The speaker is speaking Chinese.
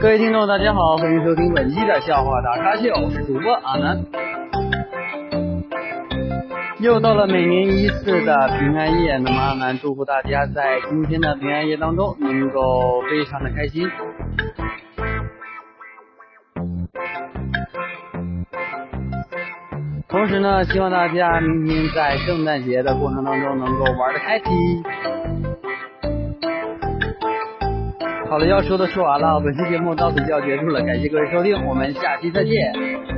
各位听众，大家好，欢迎收听本期的笑话大咖秀，我是主播阿南。又到了每年一次的平安夜，那么阿南祝福大家在今天的平安夜当中能够非常的开心。同时呢，希望大家明天在圣诞节的过程当中能够玩的开心好了，要说的说完了，本期节目到此就要结束了，感谢各位收听，我们下期再见。